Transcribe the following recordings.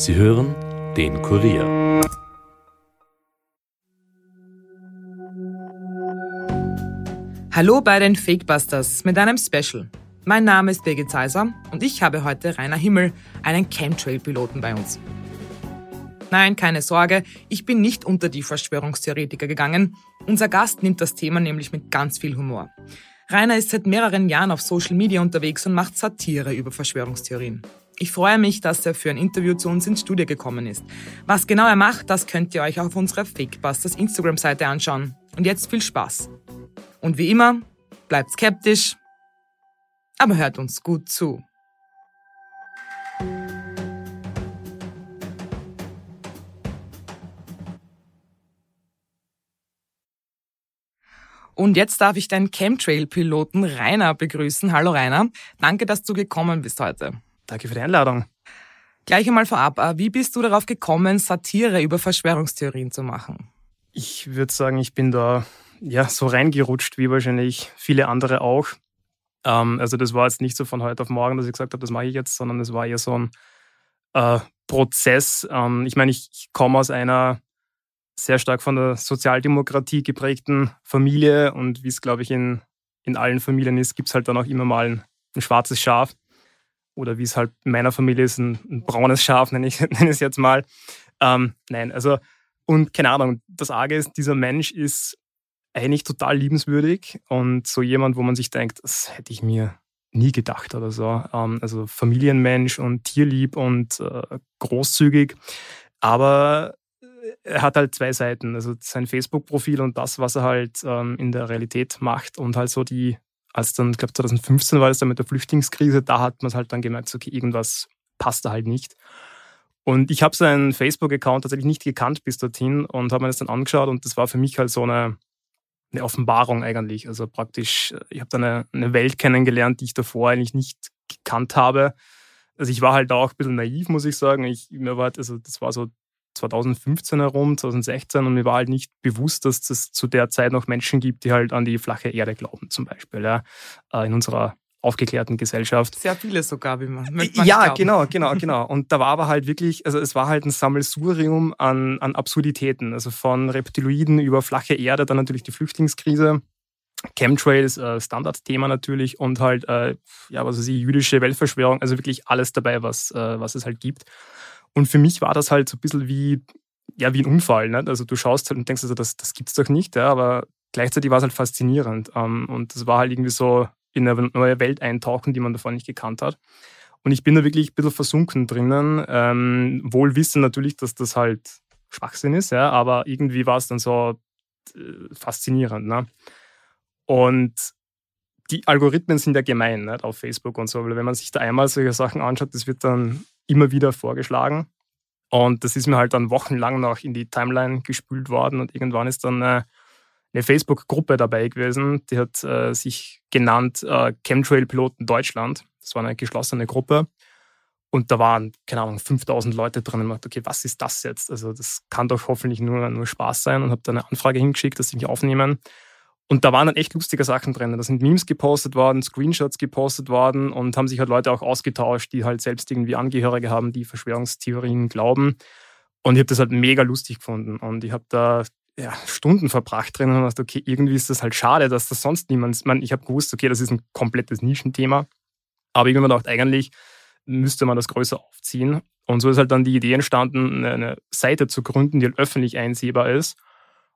Sie hören den Kurier. Hallo bei den Fakebusters mit einem Special. Mein Name ist Birgit Zeiser und ich habe heute Rainer Himmel, einen Chemtrail-Piloten bei uns. Nein, keine Sorge, ich bin nicht unter die Verschwörungstheoretiker gegangen. Unser Gast nimmt das Thema nämlich mit ganz viel Humor. Rainer ist seit mehreren Jahren auf Social Media unterwegs und macht Satire über Verschwörungstheorien. Ich freue mich, dass er für ein Interview zu uns ins Studio gekommen ist. Was genau er macht, das könnt ihr euch auf unserer Fakebusters Instagram-Seite anschauen. Und jetzt viel Spaß. Und wie immer, bleibt skeptisch, aber hört uns gut zu. Und jetzt darf ich deinen Chemtrail-Piloten Rainer begrüßen. Hallo Rainer, danke, dass du gekommen bist heute. Danke für die Einladung. Gleich einmal vorab, äh, wie bist du darauf gekommen, Satire über Verschwörungstheorien zu machen? Ich würde sagen, ich bin da ja so reingerutscht, wie wahrscheinlich viele andere auch. Ähm, also das war jetzt nicht so von heute auf morgen, dass ich gesagt habe, das mache ich jetzt, sondern es war eher so ein äh, Prozess. Ähm, ich meine, ich, ich komme aus einer sehr stark von der Sozialdemokratie geprägten Familie und wie es, glaube ich, in, in allen Familien ist, gibt es halt dann auch immer mal ein, ein, schwarzes Schaf. Oder wie es halt in meiner Familie ist, ein, ein braunes Schaf, nenne ich, nenne es jetzt mal. Ähm, nein, also, und keine Ahnung, das Arge ist, dieser Mensch ist eigentlich total liebenswürdig und so jemand, wo man sich denkt, das hätte ich mir nie gedacht oder so. Ähm, also Familienmensch und tierlieb und äh, großzügig. Aber er hat halt zwei Seiten. Also sein Facebook-Profil und das, was er halt ähm, in der Realität macht und halt so die, als dann, ich glaube 2015 war es dann mit der Flüchtlingskrise, da hat man es halt dann gemerkt, okay, irgendwas passt da halt nicht. Und ich habe seinen Facebook-Account tatsächlich nicht gekannt bis dorthin und habe mir das dann angeschaut und das war für mich halt so eine, eine Offenbarung eigentlich. Also praktisch, ich habe da eine, eine Welt kennengelernt, die ich davor eigentlich nicht gekannt habe. Also ich war halt auch ein bisschen naiv, muss ich sagen. Ich, mir war, also das war so 2015 herum, 2016 und mir war halt nicht bewusst, dass es zu der Zeit noch Menschen gibt, die halt an die flache Erde glauben, zum Beispiel, ja, äh, in unserer aufgeklärten Gesellschaft. Sehr viele sogar, wie man. man ja, glauben. genau, genau, genau. Und da war aber halt wirklich, also es war halt ein Sammelsurium an, an Absurditäten, also von Reptiloiden über flache Erde, dann natürlich die Flüchtlingskrise. Chemtrails, äh, Standardthema natürlich und halt, äh, ja, was weiß ich, jüdische Weltverschwörung, also wirklich alles dabei, was, äh, was es halt gibt. Und für mich war das halt so ein bisschen wie, ja, wie ein Unfall. Ne? Also du schaust halt und denkst, also, das, das gibt's doch nicht, ja? aber gleichzeitig war es halt faszinierend. Ähm, und das war halt irgendwie so in eine neue Welt eintauchen, die man davor nicht gekannt hat. Und ich bin da wirklich ein bisschen versunken drinnen, ähm, wohl wissen natürlich, dass das halt Schwachsinn ist, ja, aber irgendwie war es dann so äh, faszinierend. Ne? Und die Algorithmen sind ja gemein nicht, auf Facebook und so, weil wenn man sich da einmal solche Sachen anschaut, das wird dann immer wieder vorgeschlagen. Und das ist mir halt dann wochenlang noch in die Timeline gespült worden und irgendwann ist dann eine, eine Facebook-Gruppe dabei gewesen, die hat äh, sich genannt äh, Chemtrail-Piloten Deutschland. Das war eine geschlossene Gruppe. Und da waren, keine Ahnung, 5000 Leute drin. Und ich dachte, okay, was ist das jetzt? Also, das kann doch hoffentlich nur, nur Spaß sein. Und habe da eine Anfrage hingeschickt, dass sie mich aufnehmen. Und da waren dann echt lustige Sachen drin. Da sind Memes gepostet worden, Screenshots gepostet worden und haben sich halt Leute auch ausgetauscht, die halt selbst irgendwie Angehörige haben, die Verschwörungstheorien glauben. Und ich habe das halt mega lustig gefunden. Und ich habe da ja, Stunden verbracht drin und dachte, okay, irgendwie ist das halt schade, dass das sonst niemand. Man, ich habe gewusst, okay, das ist ein komplettes Nischenthema. Aber ich habe mir gedacht, eigentlich müsste man das größer aufziehen. Und so ist halt dann die Idee entstanden, eine Seite zu gründen, die halt öffentlich einsehbar ist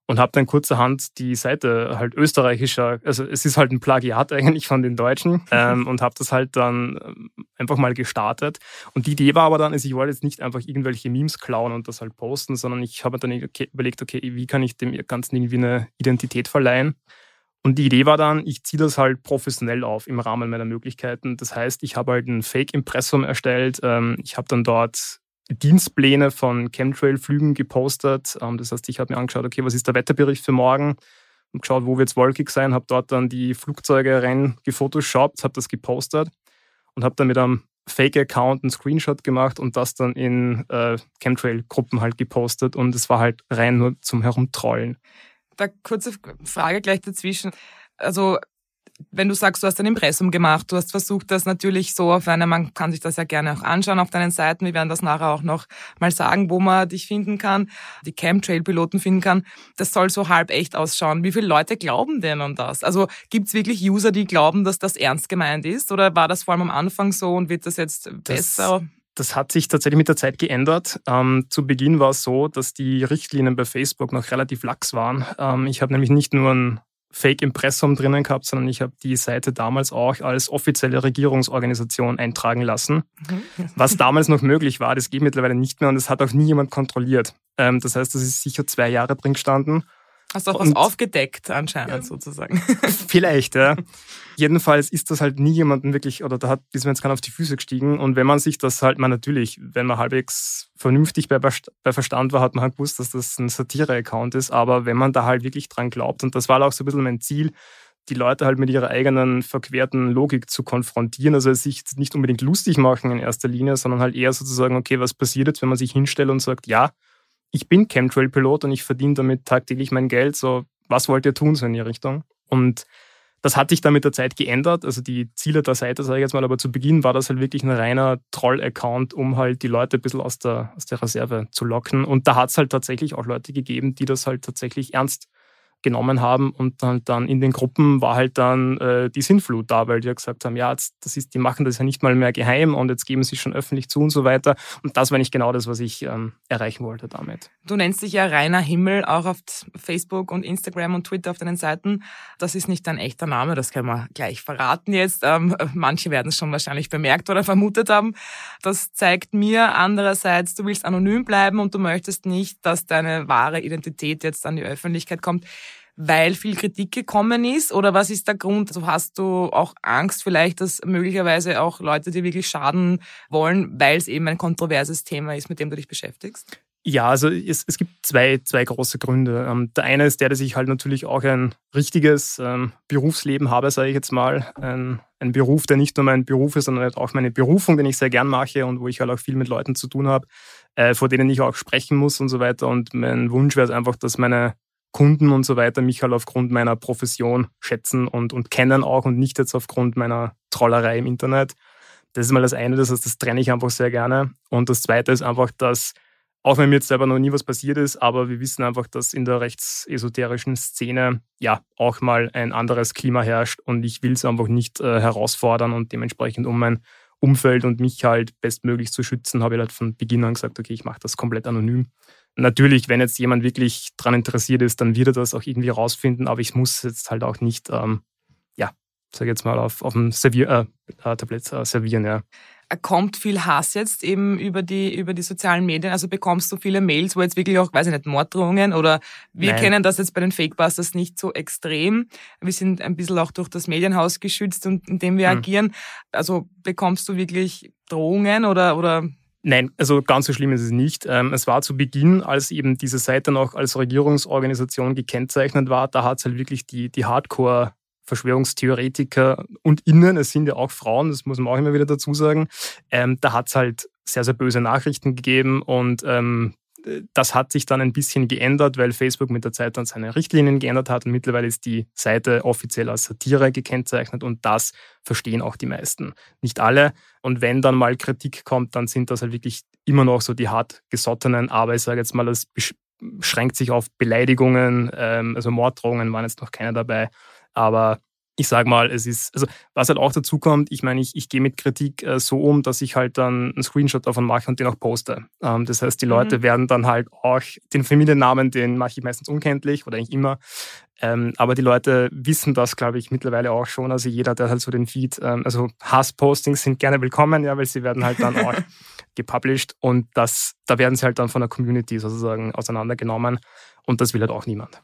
und habe dann kurzerhand die Seite halt österreichischer, also es ist halt ein Plagiat eigentlich von den Deutschen ähm, und habe das halt dann ähm, einfach mal gestartet. Und die Idee war aber dann, also ich wollte jetzt nicht einfach irgendwelche Memes klauen und das halt posten, sondern ich habe dann überlegt, okay, wie kann ich dem Ganzen irgendwie eine Identität verleihen? Und die Idee war dann, ich ziehe das halt professionell auf im Rahmen meiner Möglichkeiten. Das heißt, ich habe halt ein Fake-Impressum erstellt. Ähm, ich habe dann dort Dienstpläne von Chemtrail-Flügen gepostet. Ähm, das heißt, ich habe mir angeschaut, okay, was ist der Wetterbericht für morgen? Und geschaut, wo wird es wolkig sein, habe dort dann die Flugzeuge rein gefotoshoppt, habe das gepostet und habe dann mit einem Fake-Account einen Screenshot gemacht und das dann in äh, Chemtrail-Gruppen halt gepostet und es war halt rein nur zum Herumtrollen. Da kurze Frage gleich dazwischen. Also wenn du sagst, du hast ein Impressum gemacht, du hast versucht, das natürlich so auf eine, man kann sich das ja gerne auch anschauen auf deinen Seiten, wir werden das nachher auch noch mal sagen, wo man dich finden kann, die Chemtrail-Piloten finden kann, das soll so halb echt ausschauen. Wie viele Leute glauben denn an das? Also gibt's wirklich User, die glauben, dass das ernst gemeint ist oder war das vor allem am Anfang so und wird das jetzt besser? Das das hat sich tatsächlich mit der Zeit geändert. Ähm, zu Beginn war es so, dass die Richtlinien bei Facebook noch relativ lax waren. Ähm, ich habe nämlich nicht nur ein Fake-Impressum drinnen gehabt, sondern ich habe die Seite damals auch als offizielle Regierungsorganisation eintragen lassen. Mhm. Was damals noch möglich war, das geht mittlerweile nicht mehr und das hat auch nie jemand kontrolliert. Ähm, das heißt, das ist sicher zwei Jahre drin gestanden. Hast du auch und was aufgedeckt anscheinend sozusagen. Vielleicht, ja. Jedenfalls ist das halt nie jemanden wirklich, oder da hat bis jetzt keiner auf die Füße gestiegen. Und wenn man sich das halt, man natürlich, wenn man halbwegs vernünftig bei, bei Verstand war, hat man halt gewusst, dass das ein Satire-Account ist. Aber wenn man da halt wirklich dran glaubt, und das war auch so ein bisschen mein Ziel, die Leute halt mit ihrer eigenen verquerten Logik zu konfrontieren. Also sich nicht unbedingt lustig machen in erster Linie, sondern halt eher sozusagen, okay, was passiert jetzt, wenn man sich hinstellt und sagt, ja, ich bin Chemtrail-Pilot und ich verdiene damit tagtäglich mein Geld. So, was wollt ihr tun so in die Richtung? Und das hat sich dann mit der Zeit geändert. Also die Ziele der Seite, sage ich jetzt mal, aber zu Beginn war das halt wirklich ein reiner Troll-Account, um halt die Leute ein bisschen aus der, aus der Reserve zu locken. Und da hat es halt tatsächlich auch Leute gegeben, die das halt tatsächlich ernst genommen haben und dann, dann in den Gruppen war halt dann äh, die Sinnflut da, weil die ja gesagt haben, ja, jetzt, das ist, die machen das ja nicht mal mehr geheim und jetzt geben sie schon öffentlich zu und so weiter. Und das war nicht genau das, was ich ähm, erreichen wollte damit. Du nennst dich ja Rainer Himmel auch auf Facebook und Instagram und Twitter auf deinen Seiten. Das ist nicht dein echter Name, das können wir gleich verraten jetzt. Ähm, manche werden es schon wahrscheinlich bemerkt oder vermutet haben. Das zeigt mir andererseits, du willst anonym bleiben und du möchtest nicht, dass deine wahre Identität jetzt an die Öffentlichkeit kommt weil viel Kritik gekommen ist? Oder was ist der Grund? Also hast du auch Angst vielleicht, dass möglicherweise auch Leute dir wirklich schaden wollen, weil es eben ein kontroverses Thema ist, mit dem du dich beschäftigst? Ja, also es, es gibt zwei, zwei große Gründe. Ähm, der eine ist der, dass ich halt natürlich auch ein richtiges ähm, Berufsleben habe, sage ich jetzt mal. Ein, ein Beruf, der nicht nur mein Beruf ist, sondern halt auch meine Berufung, den ich sehr gern mache und wo ich halt auch viel mit Leuten zu tun habe, äh, vor denen ich auch sprechen muss und so weiter. Und mein Wunsch wäre es einfach, dass meine Kunden und so weiter mich halt aufgrund meiner Profession schätzen und, und kennen auch und nicht jetzt aufgrund meiner Trollerei im Internet. Das ist mal das eine, das heißt, das trenne ich einfach sehr gerne. Und das zweite ist einfach, dass, auch wenn mir jetzt selber noch nie was passiert ist, aber wir wissen einfach, dass in der rechtsesoterischen Szene ja auch mal ein anderes Klima herrscht und ich will es einfach nicht äh, herausfordern und dementsprechend um mein Umfeld und mich halt bestmöglich zu schützen, habe ich halt von Beginn an gesagt, okay, ich mache das komplett anonym. Natürlich, wenn jetzt jemand wirklich daran interessiert ist, dann wird er das auch irgendwie rausfinden, aber ich muss jetzt halt auch nicht, ähm, ja, sag jetzt mal, auf, auf dem Servier, äh, äh Tablett äh, servieren, ja. Kommt viel Hass jetzt eben über die, über die sozialen Medien? Also bekommst du viele Mails, wo jetzt wirklich auch, weiß ich nicht, Morddrohungen oder wir Nein. kennen das jetzt bei den Fakebusters nicht so extrem. Wir sind ein bisschen auch durch das Medienhaus geschützt und in dem wir hm. agieren. Also bekommst du wirklich Drohungen oder, oder Nein, also ganz so schlimm ist es nicht. Ähm, es war zu Beginn, als eben diese Seite noch als Regierungsorganisation gekennzeichnet war, da hat es halt wirklich die, die Hardcore Verschwörungstheoretiker und innen, es sind ja auch Frauen, das muss man auch immer wieder dazu sagen, ähm, da hat es halt sehr, sehr böse Nachrichten gegeben und ähm, das hat sich dann ein bisschen geändert, weil Facebook mit der Zeit dann seine Richtlinien geändert hat und mittlerweile ist die Seite offiziell als Satire gekennzeichnet und das verstehen auch die meisten. Nicht alle. Und wenn dann mal Kritik kommt, dann sind das halt wirklich immer noch so die hart gesottenen, aber ich sage jetzt mal, das beschränkt sich auf Beleidigungen, ähm, also Morddrohungen waren jetzt noch keine dabei, aber ich sage mal, es ist, also was halt auch dazu kommt, ich meine, ich, ich gehe mit Kritik äh, so um, dass ich halt dann einen Screenshot davon mache und den auch poste. Ähm, das heißt, die Leute mhm. werden dann halt auch den Familiennamen, den mache ich meistens unkenntlich oder eigentlich immer. Ähm, aber die Leute wissen das, glaube ich, mittlerweile auch schon. Also jeder, der halt so den Feed, ähm, also Hasspostings sind gerne willkommen, ja, weil sie werden halt dann auch gepublished und das, da werden sie halt dann von der Community sozusagen auseinandergenommen und das will halt auch niemand.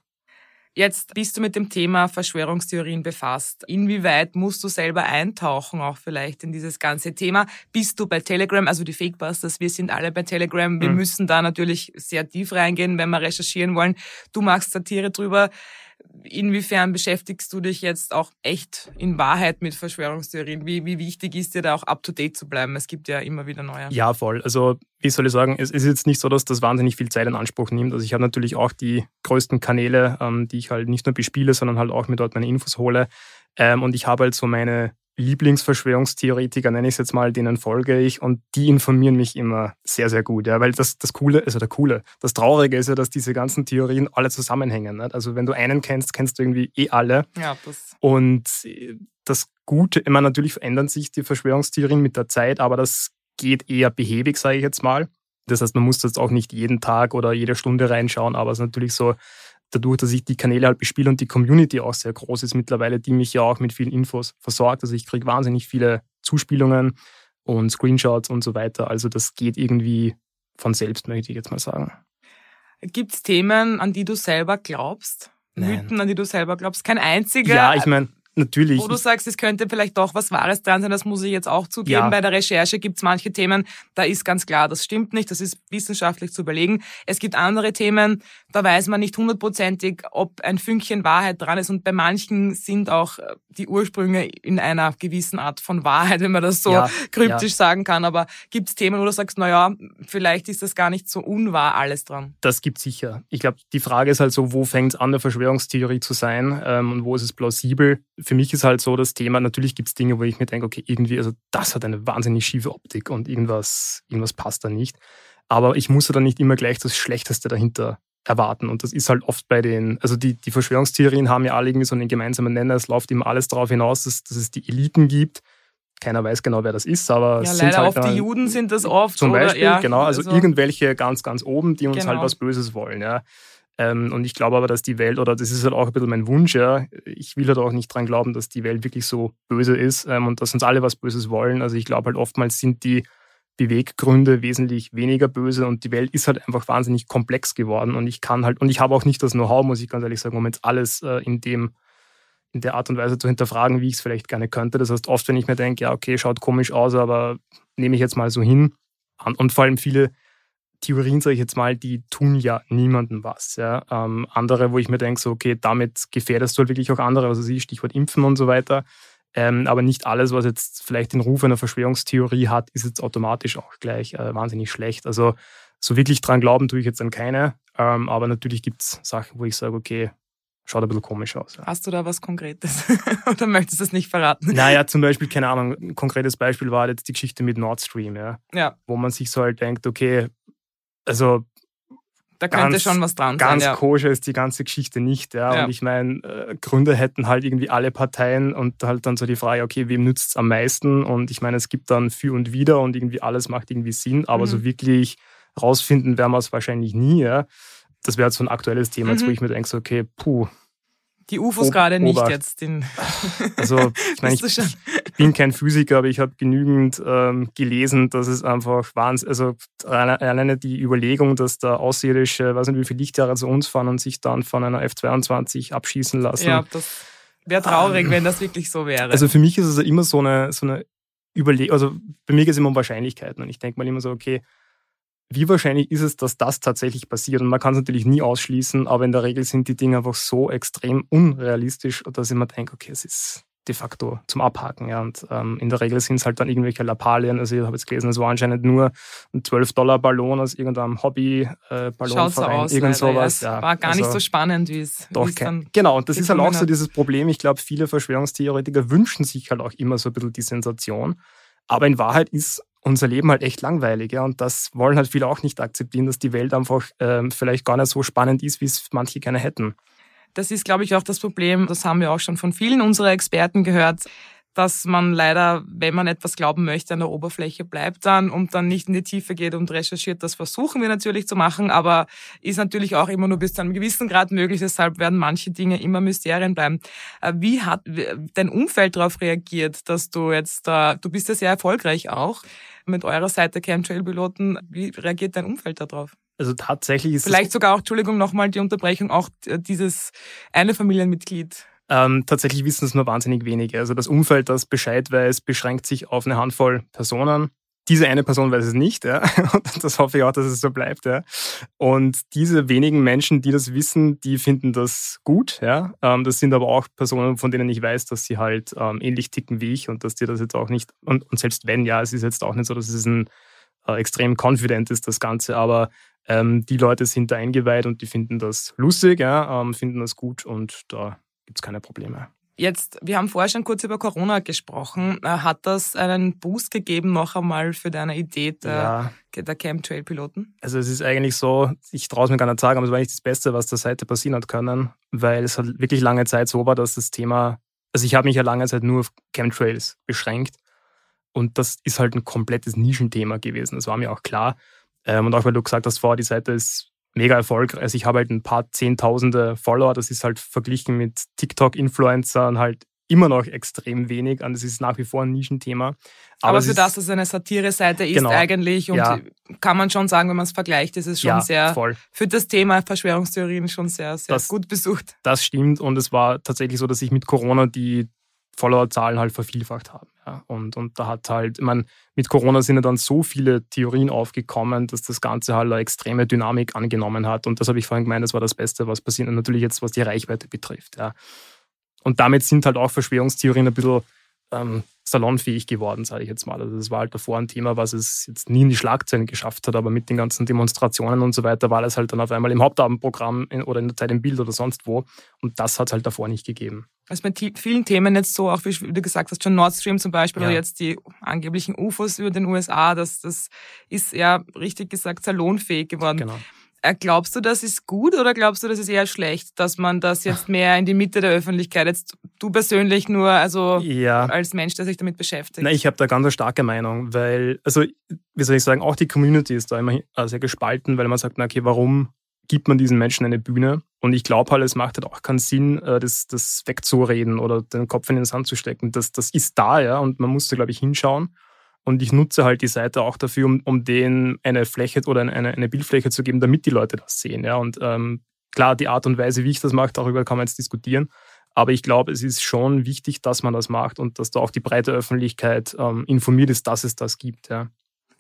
Jetzt bist du mit dem Thema Verschwörungstheorien befasst. Inwieweit musst du selber eintauchen, auch vielleicht in dieses ganze Thema? Bist du bei Telegram, also die Fakebusters, wir sind alle bei Telegram, wir mhm. müssen da natürlich sehr tief reingehen, wenn wir recherchieren wollen. Du machst Satire drüber. Inwiefern beschäftigst du dich jetzt auch echt in Wahrheit mit Verschwörungstheorien? Wie, wie wichtig ist dir da auch up-to-date zu bleiben? Es gibt ja immer wieder neue. Ja, voll. Also wie soll ich sagen, es ist jetzt nicht so, dass das wahnsinnig viel Zeit in Anspruch nimmt. Also ich habe natürlich auch die größten Kanäle, ähm, die ich halt nicht nur bespiele, sondern halt auch mir dort meine Infos hole. Ähm, und ich habe halt so meine Lieblingsverschwörungstheoretiker, nenne ich es jetzt mal, denen folge ich und die informieren mich immer sehr, sehr gut. Ja, weil das, das Coole, also der Coole, das Traurige ist ja, dass diese ganzen Theorien alle zusammenhängen. Nicht? Also wenn du einen kennst, kennst du irgendwie eh alle. Ja, das. Und das Gute, immer natürlich verändern sich die Verschwörungstheorien mit der Zeit, aber das geht eher behäbig, sage ich jetzt mal. Das heißt, man muss jetzt auch nicht jeden Tag oder jede Stunde reinschauen, aber es ist natürlich so, dadurch, dass ich die Kanäle halt bespiele und die Community auch sehr groß ist mittlerweile, die mich ja auch mit vielen Infos versorgt. Also ich kriege wahnsinnig viele Zuspielungen und Screenshots und so weiter. Also das geht irgendwie von selbst, möchte ich jetzt mal sagen. Gibt es Themen, an die du selber glaubst? Nein. Mythen, an die du selber glaubst? Kein einziger? Ja, ich meine, natürlich. Wo du sagst, es könnte vielleicht doch was Wahres dran sein, das muss ich jetzt auch zugeben. Ja. Bei der Recherche gibt es manche Themen, da ist ganz klar, das stimmt nicht, das ist wissenschaftlich zu überlegen. Es gibt andere Themen, da weiß man nicht hundertprozentig, ob ein Fünkchen Wahrheit dran ist. Und bei manchen sind auch äh, die Ursprünge in einer gewissen Art von Wahrheit, wenn man das so ja, kryptisch ja. sagen kann. Aber gibt es Themen, wo du sagst, naja, vielleicht ist das gar nicht so unwahr alles dran? Das gibt sicher. Ich glaube, die Frage ist halt so, wo fängt es an, eine Verschwörungstheorie zu sein ähm, und wo ist es plausibel? Für mich ist halt so das Thema, natürlich gibt es Dinge, wo ich mir denke, okay, irgendwie, also das hat eine wahnsinnig schiefe Optik und irgendwas, irgendwas passt da nicht. Aber ich muss ja dann nicht immer gleich das Schlechteste dahinter erwarten. Und das ist halt oft bei den, also die, die Verschwörungstheorien haben ja alle irgendwie so einen gemeinsamen Nenner. Es läuft immer alles darauf hinaus, dass, dass es die Eliten gibt. Keiner weiß genau, wer das ist, aber ja, leider halt oft die Juden sind das oft. Zum oder, Beispiel, ja, genau, also, also, irgendwelche ganz, ganz oben, die uns halt genau. halt was Böses wollen. Ja. Ähm, und ich glaube aber, dass die Welt, oder das ist halt auch ein bisschen mein Wunsch, ja, ich will halt auch nicht dran glauben, dass die Welt wirklich so böse ist ähm, und dass uns alle was Böses wollen. Also ich glaube halt oftmals sind die Beweggründe wesentlich weniger böse und die Welt ist halt einfach wahnsinnig komplex geworden und ich kann halt, und ich habe auch nicht das Know-how, muss ich ganz ehrlich sagen, um jetzt alles äh, in dem, in der Art und Weise zu hinterfragen, wie ich es vielleicht gerne könnte. Das heißt, oft, wenn ich mir denke, ja, okay, schaut komisch aus, aber nehme ich jetzt mal so hin. Und vor allem viele Theorien, sage ich jetzt mal, die tun ja niemandem was. Ja. Ähm, andere, wo ich mir denke, so, okay, damit gefährdest du halt wirklich auch andere, also sie Stichwort Impfen und so weiter. Ähm, aber nicht alles, was jetzt vielleicht den Ruf einer Verschwörungstheorie hat, ist jetzt automatisch auch gleich äh, wahnsinnig schlecht. Also so wirklich dran glauben tue ich jetzt an keine. Ähm, aber natürlich gibt es Sachen, wo ich sage, okay, schaut ein bisschen komisch aus. Ja. Hast du da was Konkretes? Oder möchtest du es nicht verraten? Naja, zum Beispiel, keine Ahnung, ein konkretes Beispiel war jetzt die Geschichte mit Nord Stream, ja. ja. Wo man sich so halt denkt, okay, also da könnte ganz, schon was dran sein. Ganz ja. koscher ist die ganze Geschichte nicht. Ja. ja. Und ich meine, äh, Gründe hätten halt irgendwie alle Parteien und halt dann so die Frage, okay, wem nützt es am meisten? Und ich meine, es gibt dann für und wieder und irgendwie alles macht irgendwie Sinn, aber mhm. so wirklich rausfinden werden wir es wahrscheinlich nie. Ja. Das wäre so ein aktuelles Thema, mhm. jetzt, wo ich mir denke, so, okay, puh, die UFOs gerade nicht jetzt. Den also ich meine, ich, ich, bin kein Physiker, aber ich habe genügend ähm, gelesen, dass es einfach Wahnsinn, also alleine die Überlegung, dass da Außerirdische, weiß nicht wie viele Lichtjahre zu uns fahren und sich dann von einer F-22 abschießen lassen. Ja, das wäre traurig, ähm, wenn das wirklich so wäre. Also für mich ist es immer so eine, so eine Überlegung, also bei mir geht es immer um Wahrscheinlichkeiten und ich denke mal immer so, okay, wie wahrscheinlich ist es, dass das tatsächlich passiert? Und man kann es natürlich nie ausschließen, aber in der Regel sind die Dinge einfach so extrem unrealistisch, dass ich mir denke, okay, es ist de facto zum Abhaken. Ja. Und ähm, in der Regel sind es halt dann irgendwelche Lappalien. Also ich habe jetzt gelesen, es war anscheinend nur ein 12-Dollar-Ballon aus irgendeinem Hobby-Ballonverein. Äh, so aus, irgend sowas. Ja, war gar also, nicht so spannend, wie es dann Genau, und das ist halt auch so dieses Problem. Ich glaube, viele Verschwörungstheoretiker wünschen sich halt auch immer so ein bisschen die Sensation. Aber in Wahrheit ist unser Leben halt echt langweilig. Ja? Und das wollen halt viele auch nicht akzeptieren, dass die Welt einfach ähm, vielleicht gar nicht so spannend ist, wie es manche gerne hätten. Das ist, glaube ich, auch das Problem. Das haben wir auch schon von vielen unserer Experten gehört dass man leider, wenn man etwas glauben möchte, an der Oberfläche bleibt dann und dann nicht in die Tiefe geht und recherchiert. Das versuchen wir natürlich zu machen, aber ist natürlich auch immer nur bis zu einem gewissen Grad möglich. Deshalb werden manche Dinge immer Mysterien bleiben. Äh, wie hat dein Umfeld darauf reagiert, dass du jetzt da, du bist ja sehr erfolgreich auch mit eurer Seite Chemtrail-Piloten. Wie reagiert dein Umfeld darauf? Also tatsächlich ist Vielleicht sogar auch, Entschuldigung, nochmal die Unterbrechung, auch dieses eine Familienmitglied ähm, tatsächlich wissen es nur wahnsinnig wenige. Also das Umfeld, das Bescheid weiß, beschränkt sich auf eine Handvoll Personen, diese eine Person weiß es nicht, ja. Und das hoffe ich auch, dass es so bleibt, ja. Und diese wenigen Menschen, die das wissen, die finden das gut, ja. Ähm, das sind aber auch Personen, von denen ich weiß, dass sie halt ähm, ähnlich ticken wie ich und dass die das jetzt auch nicht, und, und selbst wenn, ja, es ist jetzt auch nicht so, dass es ein äh, extrem confident ist, das Ganze, aber ähm, die Leute sind da eingeweiht und die finden das lustig, ja, ähm, finden das gut und da gibt es keine Probleme. Jetzt, wir haben vorher schon kurz über Corona gesprochen. Äh, hat das einen Boost gegeben noch einmal für deine Idee der, ja. der Chemtrail-Piloten? Also es ist eigentlich so, ich traue es mir gar nicht sagen, aber es war eigentlich das Beste, was der Seite passieren hat können, weil es halt wirklich lange Zeit so war, dass das Thema, also ich habe mich ja lange Zeit nur auf Chemtrails beschränkt und das ist halt ein komplettes Nischenthema gewesen. Das war mir auch klar. Ähm, und auch weil du gesagt hast vorher, die Seite ist mega erfolgreich. Also ich habe halt ein paar Zehntausende Follower. Das ist halt verglichen mit TikTok-Influencern halt immer noch extrem wenig und es ist nach wie vor ein Nischenthema. Aber, Aber für das, dass es eine Satire-Seite ist genau. eigentlich und ja. kann man schon sagen, wenn man es vergleicht, ist es schon ja, sehr voll. für das Thema Verschwörungstheorien schon sehr, sehr das, gut besucht. Das stimmt und es war tatsächlich so, dass ich mit Corona die Followerzahlen halt vervielfacht haben. Ja. Und, und da hat halt, ich meine, mit Corona sind ja dann so viele Theorien aufgekommen, dass das Ganze halt eine extreme Dynamik angenommen hat. Und das habe ich vorhin gemeint, das war das Beste, was passiert. Und natürlich jetzt, was die Reichweite betrifft. Ja. Und damit sind halt auch Verschwörungstheorien ein bisschen ähm, salonfähig geworden, sage ich jetzt mal. Also das war halt davor ein Thema, was es jetzt nie in die Schlagzeilen geschafft hat, aber mit den ganzen Demonstrationen und so weiter war das halt dann auf einmal im Hauptabendprogramm oder in der Zeit im Bild oder sonst wo. Und das hat es halt davor nicht gegeben. Also bei vielen Themen jetzt so, auch wie du gesagt hast, schon Nord Stream zum Beispiel ja. oder jetzt die angeblichen UFOs über den USA, das, das ist ja richtig gesagt salonfähig geworden. Genau. Äh, glaubst du, das ist gut oder glaubst du, das ist eher schlecht, dass man das jetzt mehr in die Mitte der Öffentlichkeit, jetzt du persönlich nur, also ja. als Mensch, der sich damit beschäftigt? Nein, ich habe da ganz eine starke Meinung, weil, also wie soll ich sagen, auch die Community ist da immer sehr gespalten, weil man sagt, na okay, warum gibt man diesen Menschen eine Bühne? Und ich glaube halt, es macht halt auch keinen Sinn, äh, das, das wegzureden oder den Kopf in den Sand zu stecken. Das, das ist da, ja, und man muss da, glaube ich, hinschauen. Und ich nutze halt die Seite auch dafür, um, um denen eine Fläche oder eine, eine Bildfläche zu geben, damit die Leute das sehen. Ja. Und ähm, klar, die Art und Weise, wie ich das mache, darüber kann man jetzt diskutieren. Aber ich glaube, es ist schon wichtig, dass man das macht und dass da auch die breite Öffentlichkeit ähm, informiert ist, dass es das gibt. Ja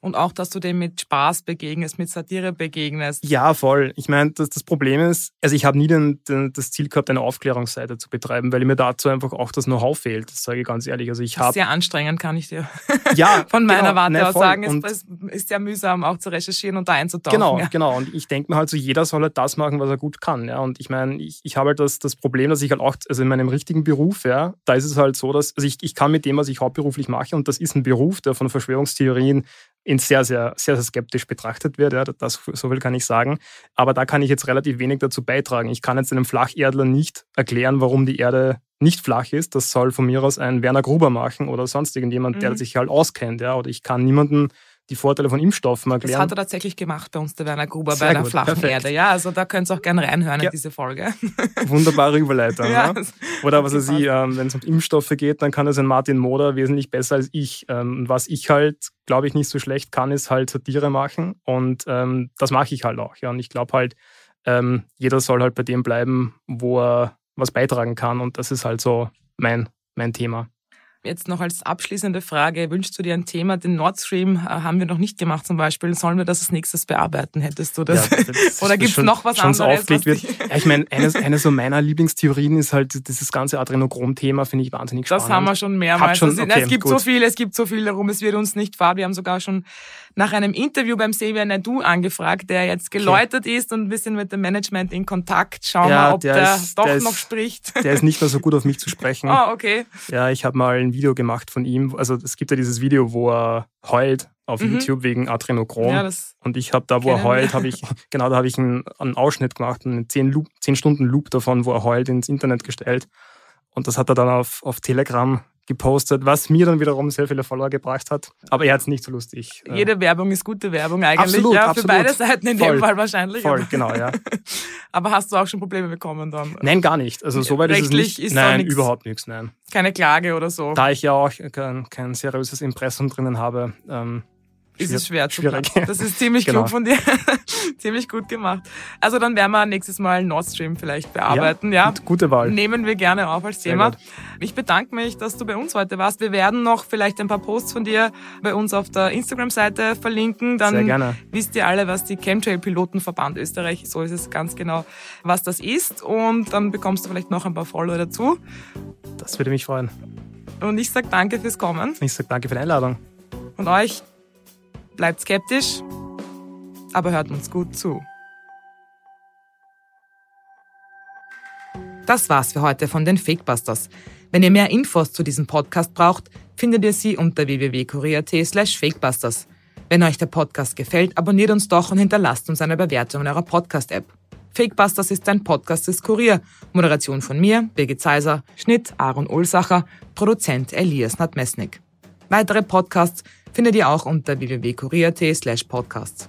und auch, dass du dem mit Spaß begegnest, mit Satire begegnest. Ja, voll. Ich meine, das, das Problem ist, also ich habe nie den, den, das Ziel gehabt, eine Aufklärungsseite zu betreiben, weil mir dazu einfach auch das Know-how fehlt. Das sage ich ganz ehrlich. Also ich habe sehr anstrengend, kann ich dir ja, von meiner genau, Warte aus sagen. Es ist sehr mühsam, auch zu recherchieren und da einzutauchen. Genau, ja. genau. Und ich denke mir halt so, jeder soll halt das machen, was er gut kann. Ja. Und ich meine, ich, ich habe halt das, das Problem, dass ich halt auch, also in meinem richtigen Beruf, ja, da ist es halt so, dass also ich, ich kann mit dem, was ich hauptberuflich mache, und das ist ein Beruf, der von Verschwörungstheorien in sehr, sehr, sehr, sehr skeptisch betrachtet wird. Ja, das, so viel kann ich sagen. Aber da kann ich jetzt relativ wenig dazu beitragen. Ich kann jetzt einem Flacherdler nicht erklären, warum die Erde nicht flach ist. Das soll von mir aus ein Werner Gruber machen oder sonst irgendjemand, mhm. der sich halt auskennt. Ja, oder ich kann niemanden die Vorteile von Impfstoffen erklären. Das hat er tatsächlich gemacht bei uns, der Werner Gruber, Sehr bei der gut, flachen perfekt. Erde. Ja, also da könnt ihr auch gerne reinhören ja. in diese Folge. Wunderbare Überleitung. ja, ne? Oder was er sie, ähm, wenn es um Impfstoffe geht, dann kann es ein Martin Moder wesentlich besser als ich. Ähm, was ich halt, glaube ich, nicht so schlecht kann, ist halt Satire machen. Und ähm, das mache ich halt auch. Ja. Und ich glaube halt, ähm, jeder soll halt bei dem bleiben, wo er was beitragen kann. Und das ist halt so mein, mein Thema. Jetzt noch als abschließende Frage, wünschst du dir ein Thema? Den Nord Stream äh, haben wir noch nicht gemacht zum Beispiel. Sollen wir das als nächstes bearbeiten? Hättest du das? Ja, das Oder gibt es noch was anderes? Aufgelegt wird. Ja, ich meine, eine, eine so meiner Lieblingstheorien ist halt dieses ganze Adrenochrom-Thema, finde ich wahnsinnig spannend. Das haben wir schon mehrmals. Schon, okay, es gibt gut. so viel, es gibt so viel darum, es wird uns nicht fahren. Wir haben sogar schon nach einem Interview beim Xavier Nadu angefragt, der jetzt geläutert okay. ist und ein bisschen mit dem Management in Kontakt. Schauen wir, ja, ob der, der ist, doch der noch ist, spricht. Der ist nicht mehr so gut auf mich zu sprechen. Oh, okay. Ja, ich habe mal ein Video gemacht von ihm. Also es gibt ja dieses Video, wo er heult auf mhm. YouTube wegen Adrenochrom. Ja, und ich habe da, wo er heult, habe ich, genau, da habe ich einen, einen, Ausschnitt gemacht, einen 10, Loop, 10 Stunden Loop davon, wo er heult, ins Internet gestellt. Und das hat er dann auf, auf Telegram gepostet, was mir dann wiederum sehr viele Follower gebracht hat. Aber er hat es nicht so lustig. Äh, Jede Werbung ist gute Werbung eigentlich, absolut, ja, absolut. für beide Seiten in voll, dem Fall wahrscheinlich. Voll, genau, ja. Aber hast du auch schon Probleme bekommen dann? Nein, gar nicht. Also soweit ist es nicht. Ist nein, nix, überhaupt nichts, nein. Keine Klage oder so. Da ich ja auch kein, kein seriöses Impressum drinnen habe, ähm, ist es schwer zu schwierig. planen. Das ist ziemlich Genau. klug von dir. ziemlich gut gemacht. Also dann werden wir nächstes Mal Nord Stream vielleicht bearbeiten, ja? Gut, gute Wahl. Nehmen wir gerne auf als Thema. Ich bedanke mich, dass du bei uns heute warst. Wir werden noch vielleicht ein paar Posts von dir bei uns auf der Instagram-Seite verlinken. Dann Sehr gerne. wisst ihr alle, was die Chemtrail-Pilotenverband Österreich, so ist es ganz genau, was das ist. Und dann bekommst du vielleicht noch ein paar Follower dazu. Das würde mich freuen. Und ich sag danke fürs Kommen. Ich sage danke für die Einladung. Und euch bleibt skeptisch, aber hört uns gut zu. Das war's für heute von den Fakebusters. Wenn ihr mehr Infos zu diesem Podcast braucht, findet ihr sie unter www.kurier.at slash fakebusters. Wenn euch der Podcast gefällt, abonniert uns doch und hinterlasst uns eine Bewertung in eurer Podcast-App. Fakebusters ist ein Podcast des Kurier. Moderation von mir, Birgit Zeiser, Schnitt Aaron Ulsacher, Produzent Elias Nadmesnik. Weitere Podcasts findet ihr auch unter www.kurier.at slash podcasts.